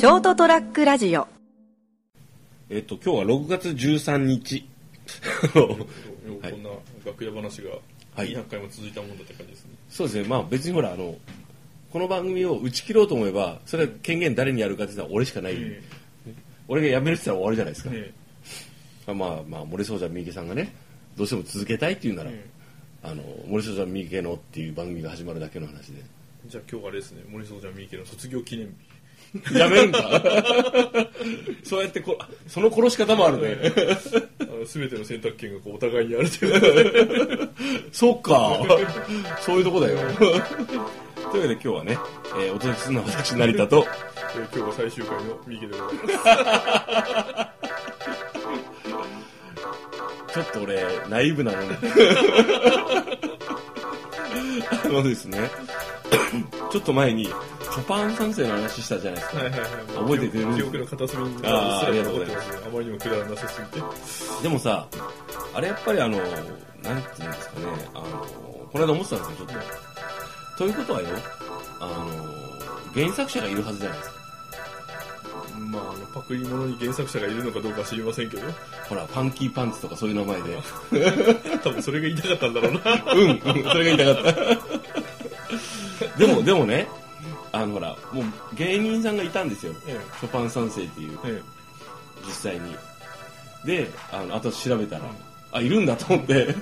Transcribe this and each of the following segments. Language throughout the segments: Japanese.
ショートトラックラジオえっと、今日は6月13日。はいこんな楽屋話がはい200回も続いたもんだって感じですね。そうですね、まあ別にほら、あの、この番組を打ち切ろうと思えば、それは権限誰にやるかって言ったら俺しかない。え俺が辞めるって言ったら終わりじゃないですか。えまあまあ、漏れそうじゃ三池さんがね、どうしても続けたいって言うなら、えあの、漏れそうじゃ三池のっていう番組が始まるだけの話で。じゃあ今日はあれですね、森総ちゃん三池の卒業記念日。やめるんだ そうやってこ、その殺し方もあるね。あの全ての選択権がこうお互いにあるという。そっか。そういうとこだよ。というわけで今日はね、えーお届けするのは私、成田と、えー今日が最終回の三池でございます。ちょっと俺、ナイーブなのね。あのですね、ちょっと前に、ショパン三世の話したじゃないですか。はいはいはい。覚えてる？記憶の片隅にあーすら残ってますね。あまりにもくだらなさすぎて。でもさ、あれやっぱりあの、なんていうんですかね、あの、この間思ってたんですよ、ちょっと。ということはよ、あの、原作者がいるはずじゃないですか。まあ、あのパクリ物に原作者がいるのかどうかは知りませんけど、ほら、パンキーパンツとかそういう名前で。多分それが言いたかったんだろうな。うん、うんそれが言いたかった。でも、でもね、あのほら、もう芸人さんがいたんですよ。えショパン三世っていう、ええ実際に。で、あの、後調べたら、あ、いるんだと思って、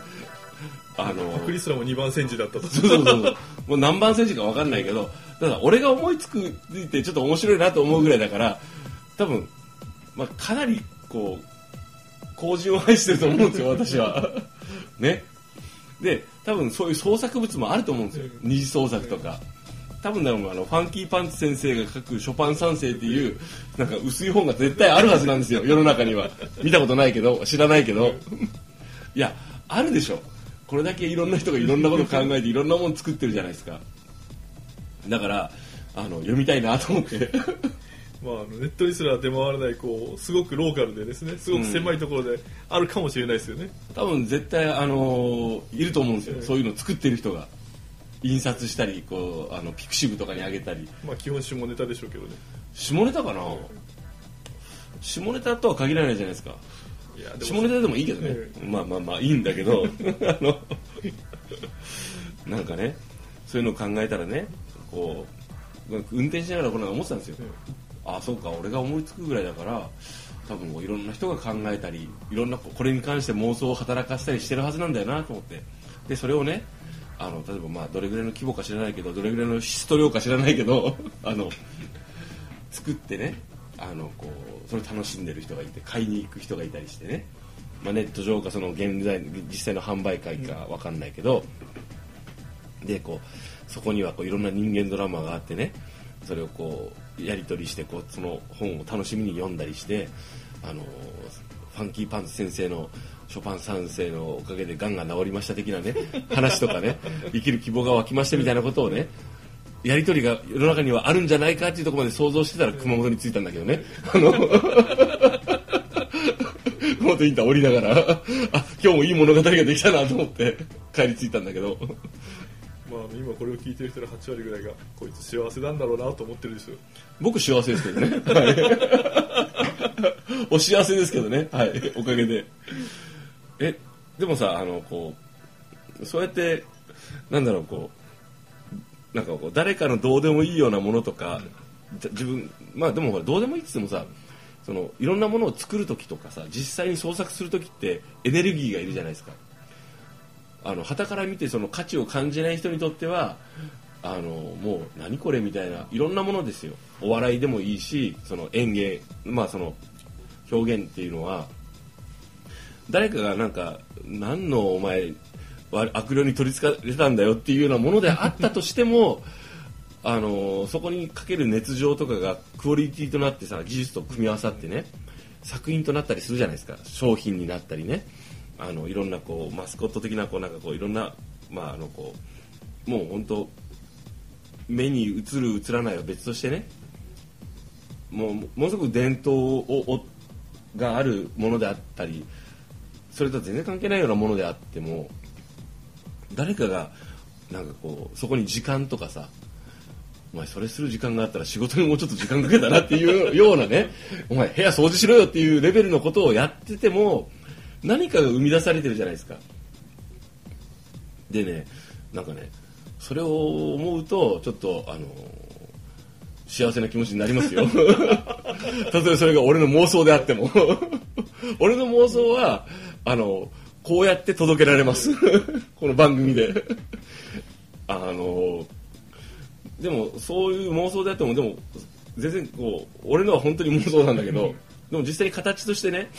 あの、パクリすらも2番煎じだったと。そうそうそう。もう何番選手か分かんないけど、ただ俺が思いつくついてちょっと面白いなと思うぐらいだから、多分、まあ、かなり、こう、後人を愛してると思うんですよ、私は。ね。で、多分そういう創作物もあると思うんですよ。二次創作とか。多分だろうあの、ファンキーパンツ先生が書くショパン三世っていう、なんか薄い本が絶対あるはずなんですよ、世の中には。見たことないけど、知らないけど。いや、あるでしょ。これだけいろんな人がいろんなこと考えていろんなもの作ってるじゃないですか。だから、あの、読みたいなと思って。まあ、ネットにすら出回らないこうすごくローカルでですねすごく狭いところであるかもしれないですよね、多分絶対、あのいると思うんですよ。そういうの作ってる人が。印刷したり、こう、あの、ピクシブとかにあげたり。まあ基本下ネタでしょうけどね。下ネタかな？下ネタとは限らないじゃないですか。いやでも下ネタでもいいけどね、えまあまあまあいいんだけど。あのなんかねそういうのを考えたらねこう運転しながらこの間思ってたんですよ、ああそうか俺が思いつくぐらいだから多分いろんな人が考えたりいろんなこれに関して妄想を働かせたりしてるはずなんだよなと思って。でそれをねあの例えばまあどれぐらいの規模か知らないけどどれぐらいの質と量か知らないけど あの作ってねあのこうそれ楽しんでる人がいて買いに行く人がいたりしてね、まあ、ネット上かその現在実際の販売会かわかんないけど、でこうそこにはこういろんな人間ドラマがあってね。それをこうやり取りしてこうその本を楽しみに読んだりしてあのファンキーパンツ先生のショパン三世のおかげでがんが治りました的なね 話とかね生きる希望が湧きましたみたいなことをねやり取りが世の中にはあるんじゃないかっていうところまで想像してたら熊本に着いたんだけどね。あの 熊本インター降りながら、あ、今日もいい物語ができたなと思って帰り着いたんだけど。まあ今これを聞いてる人の8割ぐらいがこいつ幸せなんだろうなと思ってるでしょ僕幸せですけどね。はい。お幸せですけどね。はい。おかげで。え、でもさ、あの、こう、そうやって、なんだろう、こう、なんかこう、誰かのどうでもいいようなものとか、自分、まあでもほら、どうでもいいって言ってもさ、その、いろんなものを作るときとかさ、実際に創作するときってエネルギーがいるじゃないですか。あの、旗から見てその価値を感じない人にとっては、あの、もう何これみたいな、いろんなものですよ。お笑いでもいいし、その演芸、まあその、表現っていうのは、誰かがなんか、何のお前、悪霊に取りつかれたんだよっていうようなものであったとしても、あのそこにかける熱情とかがクオリティとなってさ技術と組み合わさってね作品となったりするじゃないですか。商品になったりね。あのいろんなこうマスコット的なこうなんかこういろんなまああのこうもう本当目に映る映らないは別としてねもうものすごく伝統ををがあるものであったりそれとは全然関係ないようなものであっても誰かがなんかこうそこに時間とかさお前それする時間があったら仕事にもうちょっと時間かけたなっていう ようなねお前部屋掃除しろよっていうレベルのことをやってても何かが生み出されてるじゃないですか。でねなんかねそれを思うとちょっとあの幸せな気持ちになりますよ。たとえそれが俺の妄想であっても。俺の妄想はあのこうやって届けられます。この番組で。あのでもそういう妄想であってもでも全然こう俺のは本当に妄想なんだけどでも実際に形としてね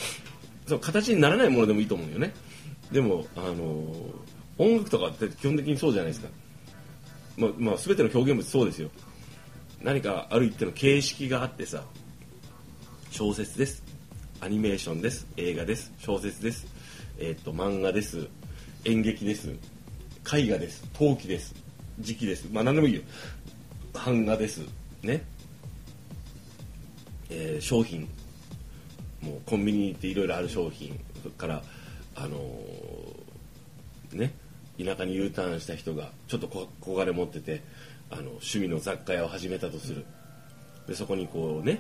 その形にならないものでもいいと思うよね。でもあの音楽とかって基本的にそうじゃないですか。ま、まあ、全ての表現物そうですよ。何かある一定の形式があってさ小説です。アニメーションです。映画です。小説です。えっ、と漫画です。演劇です。絵画です。陶器です。時期です。まあ何でもいいよ。版画です。ね。えー商品。もうコンビニに行っていろいろある商品。それからあのーね。田舎に U ターンした人がちょっとこ小金持っててあの趣味の雑貨屋を始めたとする。でそこにこうね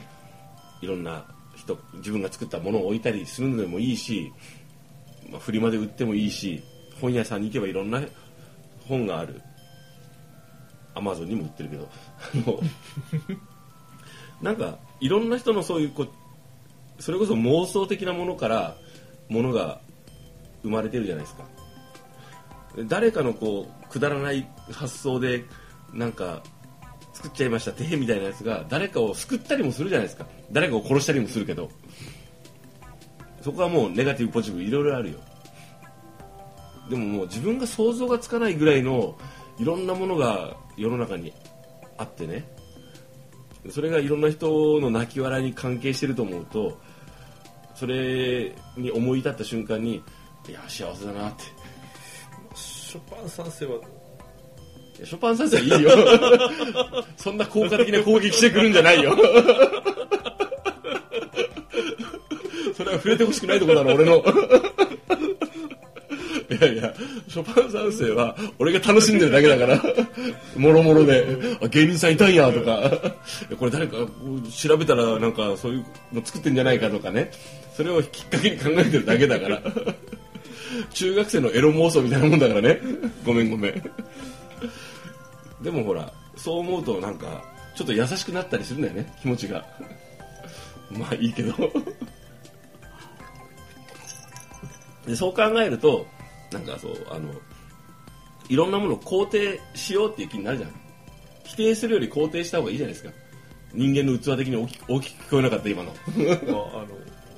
いろんな人自分が作ったものを置いたりするのでもいいし、まあ、フリマで売ってもいいし本屋さんに行けばいろんな本がある。アマゾンにも売ってるけど。あのなんかいろんな人のそういうこそれこそ妄想的なものからものが生まれてるじゃないですか。誰かのこうくだらない発想でなんか作っちゃいましたてみたいなやつが誰かを救ったりもするじゃないですか。誰かを殺したりもするけど。そこはもうネガティブポジティブいろいろあるよ。でももう自分が想像がつかないぐらいのいろんなものが世の中にあってね。それがいろんな人の泣き笑いに関係してると思うとそれに思い至った瞬間にいや幸せだなって。ショパン三世はショパン先生いいよ。そんな効果的な攻撃してくるんじゃないよ。それは触れてほしくないとこだろ俺の。いやいやショパン三世は俺が楽しんでるだけだからもろもろであ芸人さんいたんやとか。これ誰か調べたらなんかそういうの作ってんじゃないかとかね。それをきっかけに考えてるだけだから。中学生のエロ妄想みたいなもんだからね。ごめんごめん。でもほらそう思うとなんかちょっと優しくなったりするんだよね気持ちが。まあいいけど。でそう考えるとなんかそうあのいろんなものを肯定しようっていう気になるじゃん。否定するより肯定した方がいいじゃないですか。人間の器的に大きく大きく聞こえなかった今の。まあ、あの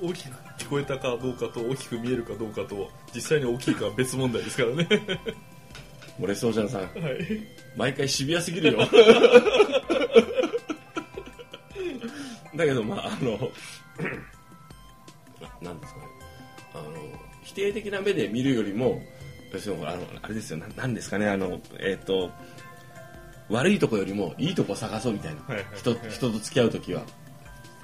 大きく聞こえたかどうかと大きく見えるかどうかと実際に大きいかは別問題ですからね。漏れそうじゃんさ。んはい。毎回シビアすぎるよ。だけどまああのなんですかね。あの否定的な目で見るよりも私もあのあれですよ。ななんですかね。あのえっ、と悪いとこよりもいいとこ探そうみたいな、はいはいはい。人人と付き合う時は。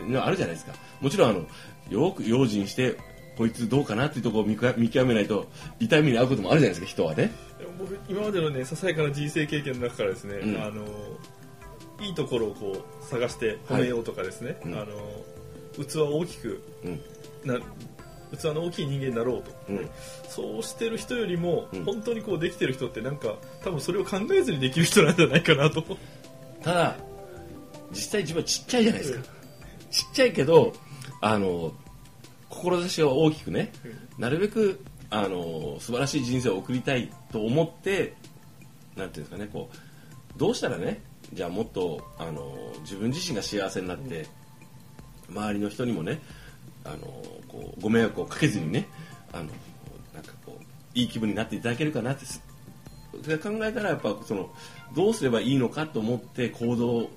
のあるじゃないですか。もちろんあのよく用心してこいつどうかなっていうところを見極めないと痛みに遭うこともあるじゃないですか人はね。僕今までのねささやかな人生経験の中からですね、うん。あのいいところをこう探して褒めようとかですね、うん。あの器を大きくうん。な器の大きい人間になろうと、うん。そうしてる人よりも、うん。本当にこうできてる人ってなんか多分それを考えずにできる人なんじゃないかなと。ただ実際自分はちっちゃいじゃないですか、ちっちゃいけどあの志を大きくねなるべくあの素晴らしい人生を送りたいと思ってなんていうんですかねこうどうしたらねじゃあもっとあの自分自身が幸せになって、周りの人にもねあのこうご迷惑をかけずにねあのなんかこういい気分になっていただけるかなって考えたらやっぱそのどうすればいいのかと思って行動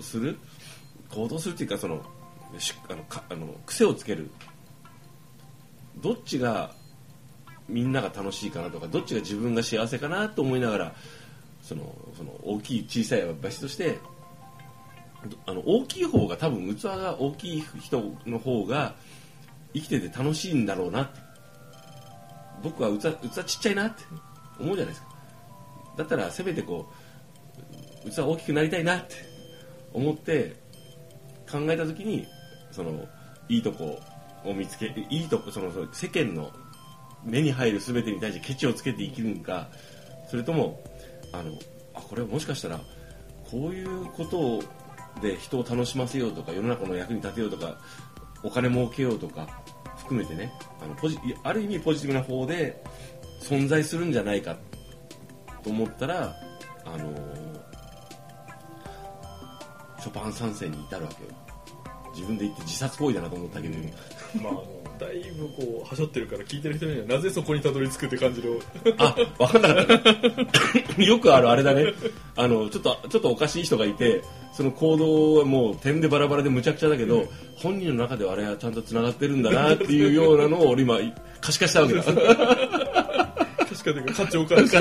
する行動するっていうかそのしあのかあの癖をつける。どっちがみんなが楽しいかなとかどっちが自分が幸せかなと思いながらそのその大きい小さいは別としてあの大きい方が多分器が大きい人の方が生きてて楽しいんだろうなって。僕は器器ちっちゃいなって思うじゃないですか。だったらせめてこう器大きくなりたいなって思って考えた時にそのいいとこを見つけいいとこその世間の目に入る全てに対してケチをつけて生きるのかそれともあのあこれはもしかしたらこういうことで人を楽しませようとか世の中の役に立てようとかお金儲けようとか含めてねあのポジある意味ポジティブな方で存在するんじゃないかと思ったらあのショパン参戦に至るわけよ。自分で言って自殺行為だなと思ったけど、まあだいぶこうはしょってるから聞いてる人にはなぜそこにたどり着くって感じのあ、分かんなかった。よくあるあれだね。あの、ちょっと、ちょっとおかしい人がいて、その行動はもう点でバラバラでむちゃくちゃだけど、本人の中ではあれはちゃんと繋がってるんだなっていうようなのを俺今、可視化したわけだ。確かというか価値を感じて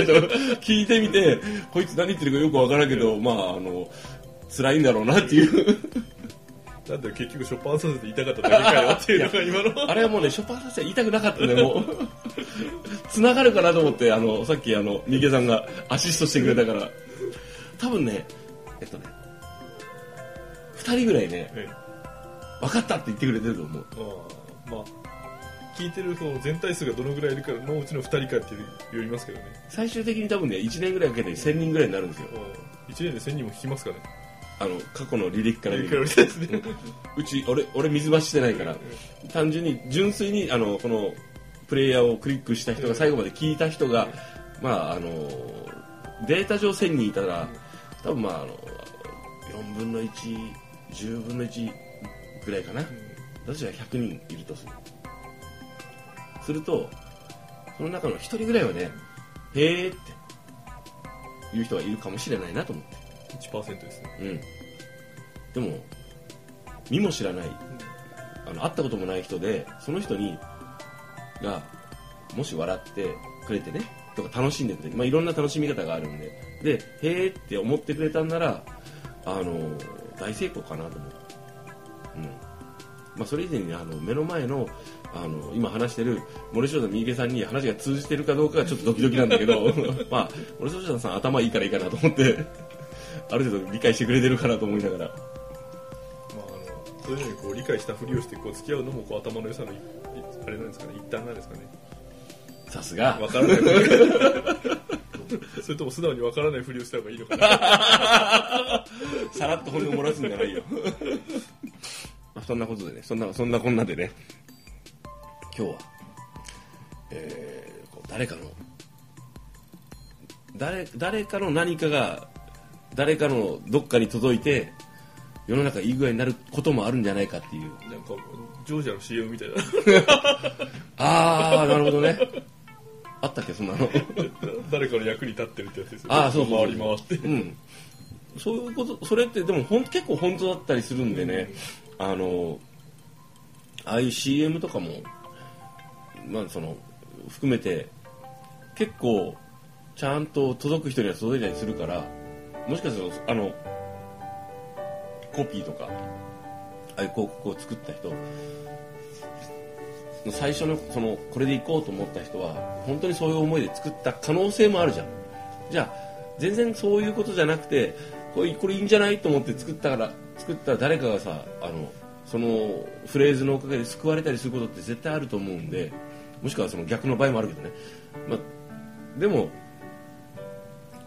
聞いてみて、こいつ何言ってるかよくわからんけど、まあ、あの、辛いんだろうなっていう。なんだよ結局ショパンさせて言いたかっただけかよっていうのが今のあれはもうね、ショパン先生言いたくなかったね、もう。繋がるかなと思って、あの、さっきあの、三池さんがアシストしてくれたから。多分ね、えっとね、二人ぐらいね、え分かったって言ってくれてると思う。あまあ聞いてるその全体数がどのぐらいいるかのうちの2人かっていうよりますけどね最終的に多分ね、1年ぐらいかけて1000人ぐらいになるんですよ。1年で1000人も聞きますかねあの、過去の履歴から見る うち、俺、俺水増ししてないから、単純に、純粋に、あの、この、プレイヤーをクリックした人が最後まで聞いた人が、まあ、あの、データ上1000人いたら、多分まあ、あの、4分の1、10分の1ぐらいかな。私は100人いるとする。すると、その中の1人ぐらいはね、へーって、いう人がいるかもしれないなと思って。1%ですね。うん、でも見も知らない。あの会ったこともない人でその人にがもし笑ってくれてねとか楽しんでくれて、まあ、いろんな楽しみ方があるんで。でへーって思ってくれたんならあの大成功かなと思う、うん。まあ、それ以前にあの目の前のあの今話してる森下さん三池さんに話が通じてるかどうかがちょっとドキドキなんだけど。まあ森下さん頭いいからいいかなと思ってある程度理解してくれてるかなと思いながら。まああのそういうふうにこう理解したふりをしてこう付き合うのもこう頭の良さのいあれなんですかね。一端なんですかね。さすが。わからない。ふ りそれとも素直にわからないふりをした方がいいのかな。さらっと本音を漏らすんじゃないよ。まあそんなことでねそんなそんなこんなでね今日は、えーこう誰かの誰誰かの何かが誰かのどっかに届いて世の中いい具合になることもあるんじゃないかっていう。なんかジョージアの CM みたいな。ああなるほどね。あったっけそんなの。誰かの役に立ってるってやつですよ。あーそうそう回り回って。うん、そういうことそれってでもほん結構本当だったりするんでね、あのああいう CM とかも、まあ、その含めて結構ちゃんと届く人には届いたりするからもしかするとあのコピーとかああいう広告を作った人最初のそのこれで行こうと思った人は本当にそういう思いで作った可能性もあるじゃん。じゃあ全然そういうことじゃなくてこれこれいいんじゃないと思って作ったから作った誰かがさあのそのフレーズのおかげで救われたりすることって絶対あると思うんでもしくはその逆の場合もあるけどね、まあ、でも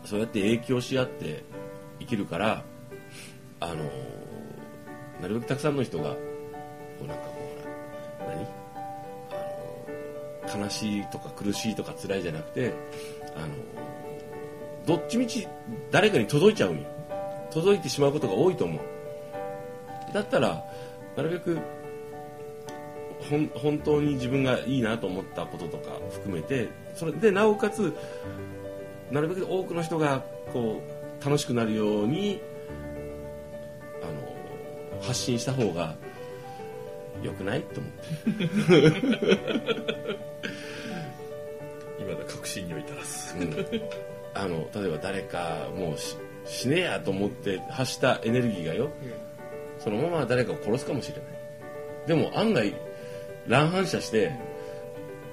そうやって影響し合って生きるからあのなるべくたくさんの人がこうなんかこう何？あの悲しいとか苦しいとか辛いじゃなくてあのどっちみち誰かに届いちゃうんよ。届いてしまうことが多いと思う。だったらなるべく本当に自分がいいなと思ったこととか含めてそれでなおかつなるべく多くの人がこう楽しくなるようにあの発信した方が良くないと思って。今だ確信には至らずうん。あの例えば誰かもうし死ねやと思って発したエネルギーがよそのまま誰かを殺すかもしれない。でも案外乱反射して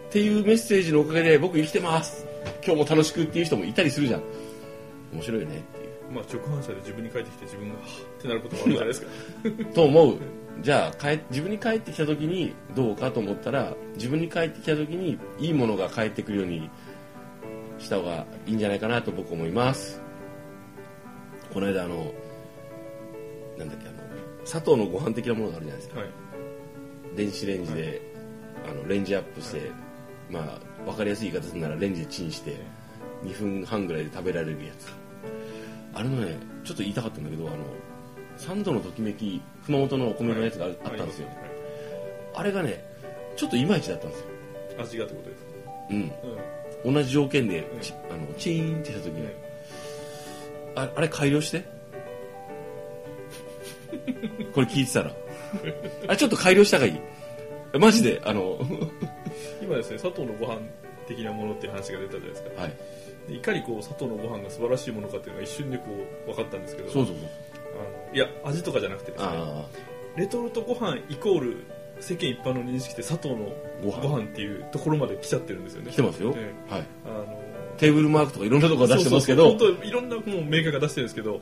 っていうメッセージのおかげで僕生きてます今日も楽しくっていう人もいたりするじゃん。面白いよねっていう。まあ直販車で自分に帰ってきて自分がはぁってなることもあるじゃないですか。と思う。じゃあ帰自分に帰ってきた時にどうかと思ったら自分に帰ってきた時にいいものが返ってくるようにした方がいいんじゃないかなと僕思います。この間あのなんだっけあの砂糖のご飯的なものがあるじゃないですか。はい。電子レンジで、あのレンジアップして、まあ分かりやすい言い方するならレンジでチンして2分半ぐらいで食べられるやつ。あれのねちょっと言いたかったんだけどあの三度のときめき熊本のお米のやつがああったんですよ、はい。あれがねちょっといまいちだったんですよ。味がってことですか？うん。うん。同じ条件でちあのチーンってした時に。ああれ改良して？これ聞いてたら。あちょっと改良した方がいい。マジであの今ですね砂糖のご飯的なものっていう話が出たじゃないですか。はい。でいかにこう砂糖のご飯が素晴らしいものかっていうのが一瞬でこう分かったんですけど。そうそうそう。あのいや味とかじゃなくてですね。あレトルトご飯イコール世間一般の認識で砂糖のご飯ご飯っていうところまで来ちゃってるんですよね。あ来てますよ、えはい。あのテーブルマークとかいろんなとこ出してますけど。そうそうそう。本当いろんなもうメーカーが出してるんですけど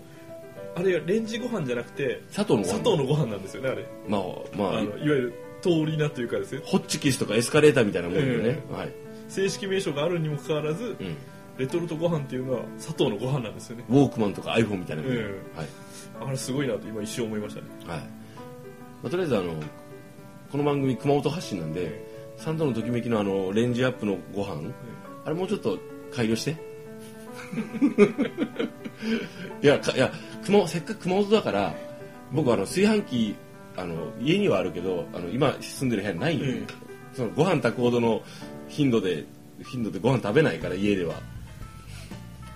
あれはレンジご飯じゃなくて砂糖のご飯。砂糖のご飯なんですよねあれ。まあまあ。あのいわゆる通り名というかですね。ホッチキスとかエスカレーターみたいなもんでね、えはい、正式名称があるにもかかわらずうん、レトルトご飯っていうのは砂糖のご飯なんですよね。ウォークマンとか iPhone みたいなもん、えはい。あれすごいなと今一瞬思いましたね。はい。まあ、とりあえずあのこの番組熊本発信なんで三度のときめきのあのレンジアップのご飯あれもうちょっと改良して。いやかいや熊せっかく熊本だから僕あの炊飯器あの家にはあるけどあの今住んでる部屋にないんよ、えそのご飯炊くほどの頻度で頻度でご飯食べないから家では。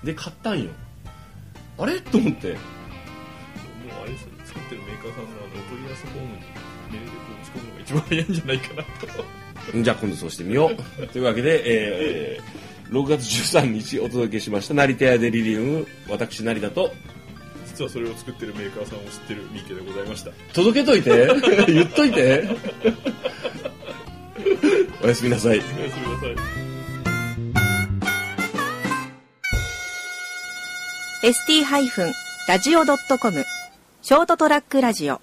で買ったんよ。あれ？と思って。もうあれですよ。作ってるメーカーさんのあのお問い合わせフォームにメールで打ち込むのが一番早いんじゃないかなと。じゃあ今度そうしてみよう。というわけで、えー6月13日お届けしました成田屋デリリウム、私成田と、実はそれを作ってるメーカーさんを知ってる三池でございました。届けといて。言っといて。おやすみなさい。おやすみなさい。ST-radio.com ショートトラックラジオ